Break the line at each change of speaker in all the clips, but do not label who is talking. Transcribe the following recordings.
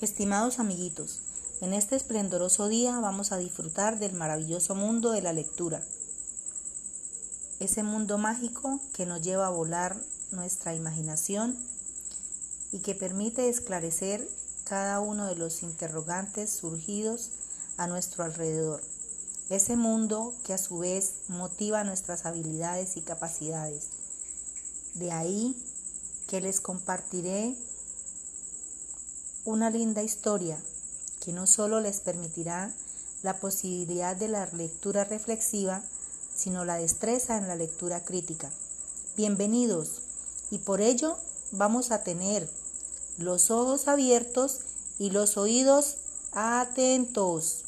Estimados amiguitos, en este esplendoroso día vamos a disfrutar del maravilloso mundo de la lectura. Ese mundo mágico que nos lleva a volar nuestra imaginación y que permite esclarecer cada uno de los interrogantes surgidos a nuestro alrededor. Ese mundo que a su vez motiva nuestras habilidades y capacidades. De ahí que les compartiré una linda historia que no solo les permitirá la posibilidad de la lectura reflexiva, sino la destreza en la lectura crítica. Bienvenidos y por ello vamos a tener los ojos abiertos y los oídos atentos.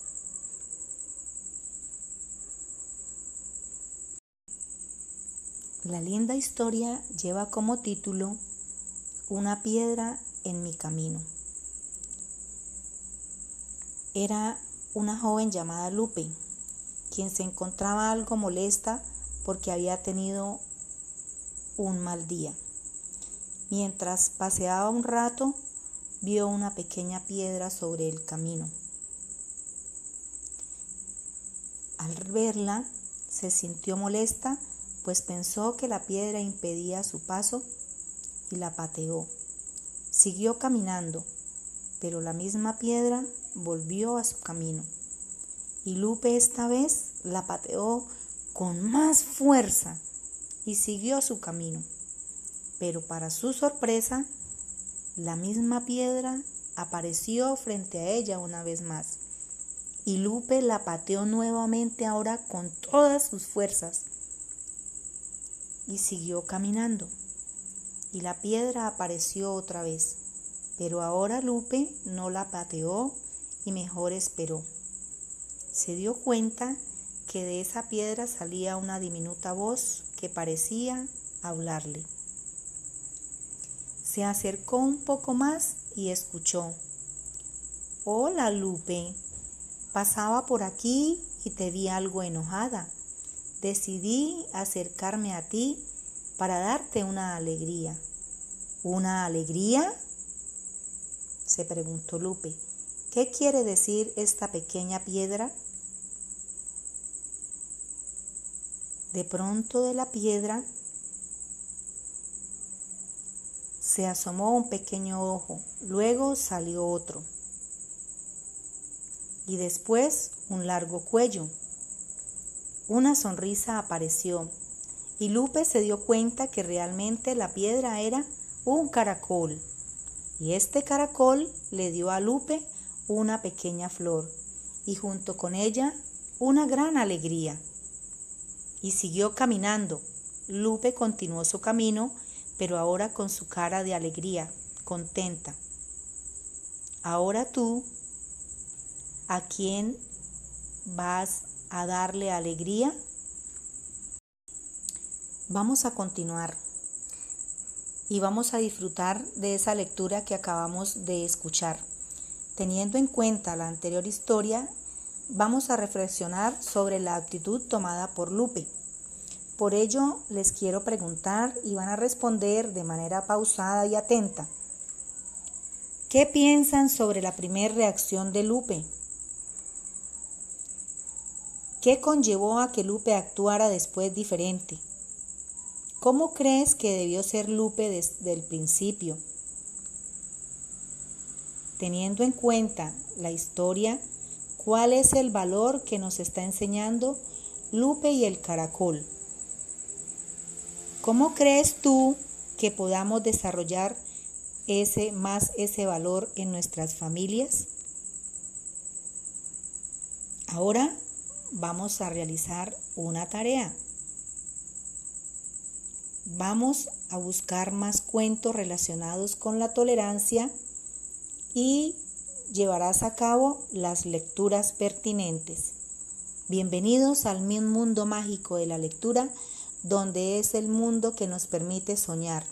La linda historia lleva como título Una piedra en mi camino. Era una joven llamada Lupe, quien se encontraba algo molesta porque había tenido un mal día. Mientras paseaba un rato, vio una pequeña piedra sobre el camino. Al verla, se sintió molesta, pues pensó que la piedra impedía su paso y la pateó. Siguió caminando, pero la misma piedra volvió a su camino. Y Lupe esta vez la pateó con más fuerza y siguió su camino. Pero para su sorpresa, la misma piedra apareció frente a ella una vez más. Y Lupe la pateó nuevamente ahora con todas sus fuerzas. Y siguió caminando. Y la piedra apareció otra vez. Pero ahora Lupe no la pateó y mejor esperó. Se dio cuenta que de esa piedra salía una diminuta voz que parecía hablarle. Se acercó un poco más y escuchó. Hola, Lupe. Pasaba por aquí y te vi algo enojada. Decidí acercarme a ti para darte una alegría. ¿Una alegría? se preguntó Lupe. ¿Qué quiere decir esta pequeña piedra? De pronto de la piedra se asomó un pequeño ojo, luego salió otro y después un largo cuello. Una sonrisa apareció y Lupe se dio cuenta que realmente la piedra era un caracol y este caracol le dio a Lupe una pequeña flor y junto con ella una gran alegría. Y siguió caminando. Lupe continuó su camino, pero ahora con su cara de alegría, contenta. Ahora tú, ¿a quién vas a darle alegría? Vamos a continuar y vamos a disfrutar de esa lectura que acabamos de escuchar. Teniendo en cuenta la anterior historia, vamos a reflexionar sobre la actitud tomada por Lupe. Por ello, les quiero preguntar y van a responder de manera pausada y atenta. ¿Qué piensan sobre la primera reacción de Lupe? ¿Qué conllevó a que Lupe actuara después diferente? ¿Cómo crees que debió ser Lupe desde el principio? Teniendo en cuenta la historia, cuál es el valor que nos está enseñando Lupe y el caracol. ¿Cómo crees tú que podamos desarrollar ese más ese valor en nuestras familias? Ahora vamos a realizar una tarea. Vamos a buscar más cuentos relacionados con la tolerancia y llevarás a cabo las lecturas pertinentes. Bienvenidos al mundo mágico de la lectura, donde es el mundo que nos permite soñar.